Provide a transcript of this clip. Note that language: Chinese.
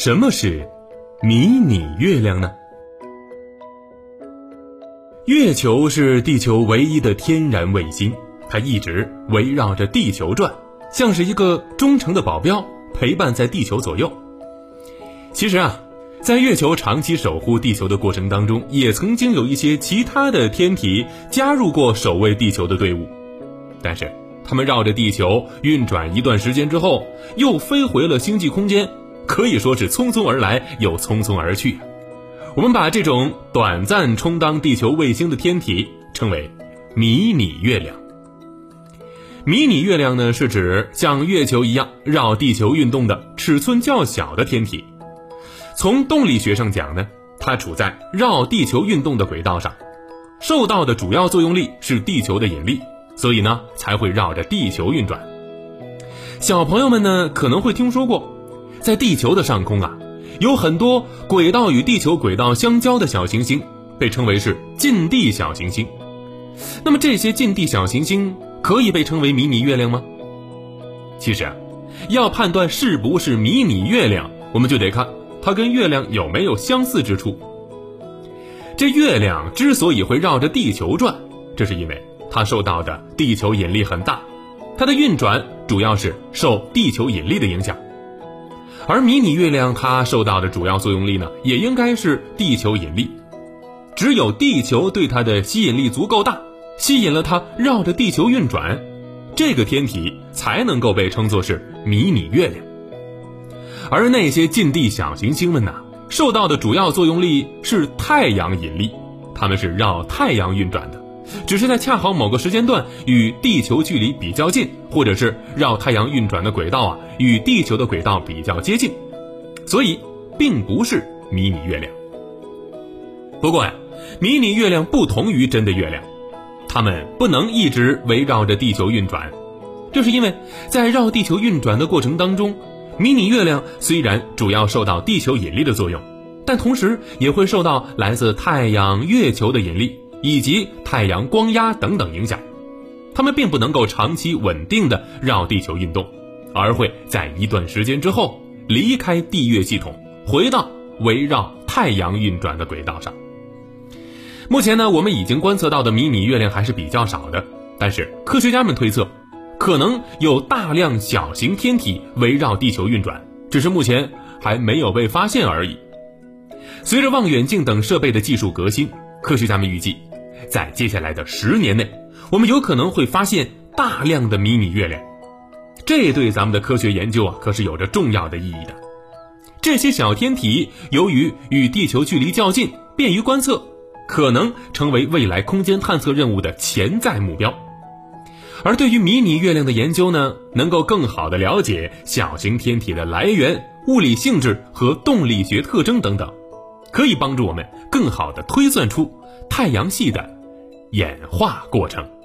什么是迷你月亮呢？月球是地球唯一的天然卫星，它一直围绕着地球转，像是一个忠诚的保镖，陪伴在地球左右。其实啊，在月球长期守护地球的过程当中，也曾经有一些其他的天体加入过守卫地球的队伍，但是他们绕着地球运转一段时间之后，又飞回了星际空间。可以说是匆匆而来又匆匆而去。我们把这种短暂充当地球卫星的天体称为迷你月亮。迷你月亮呢，是指像月球一样绕地球运动的尺寸较小的天体。从动力学上讲呢，它处在绕地球运动的轨道上，受到的主要作用力是地球的引力，所以呢才会绕着地球运转。小朋友们呢可能会听说过。在地球的上空啊，有很多轨道与地球轨道相交的小行星，被称为是近地小行星。那么这些近地小行星可以被称为迷你月亮吗？其实啊，要判断是不是迷你月亮，我们就得看它跟月亮有没有相似之处。这月亮之所以会绕着地球转，这是因为它受到的地球引力很大，它的运转主要是受地球引力的影响。而迷你月亮它受到的主要作用力呢，也应该是地球引力。只有地球对它的吸引力足够大，吸引了它绕着地球运转，这个天体才能够被称作是迷你月亮。而那些近地小行星们呢，受到的主要作用力是太阳引力，它们是绕太阳运转的。只是在恰好某个时间段与地球距离比较近，或者是绕太阳运转的轨道啊与地球的轨道比较接近，所以并不是迷你月亮。不过呀，迷你月亮不同于真的月亮，它们不能一直围绕着地球运转，这是因为在绕地球运转的过程当中，迷你月亮虽然主要受到地球引力的作用，但同时也会受到来自太阳、月球的引力。以及太阳光压等等影响，它们并不能够长期稳定的绕地球运动，而会在一段时间之后离开地月系统，回到围绕太阳运转的轨道上。目前呢，我们已经观测到的迷你月亮还是比较少的，但是科学家们推测，可能有大量小型天体围绕地球运转，只是目前还没有被发现而已。随着望远镜等设备的技术革新，科学家们预计。在接下来的十年内，我们有可能会发现大量的迷你月亮，这对咱们的科学研究啊可是有着重要的意义的。这些小天体由于与地球距离较近，便于观测，可能成为未来空间探测任务的潜在目标。而对于迷你月亮的研究呢，能够更好的了解小型天体的来源、物理性质和动力学特征等等，可以帮助我们更好地推算出太阳系的。演化过程。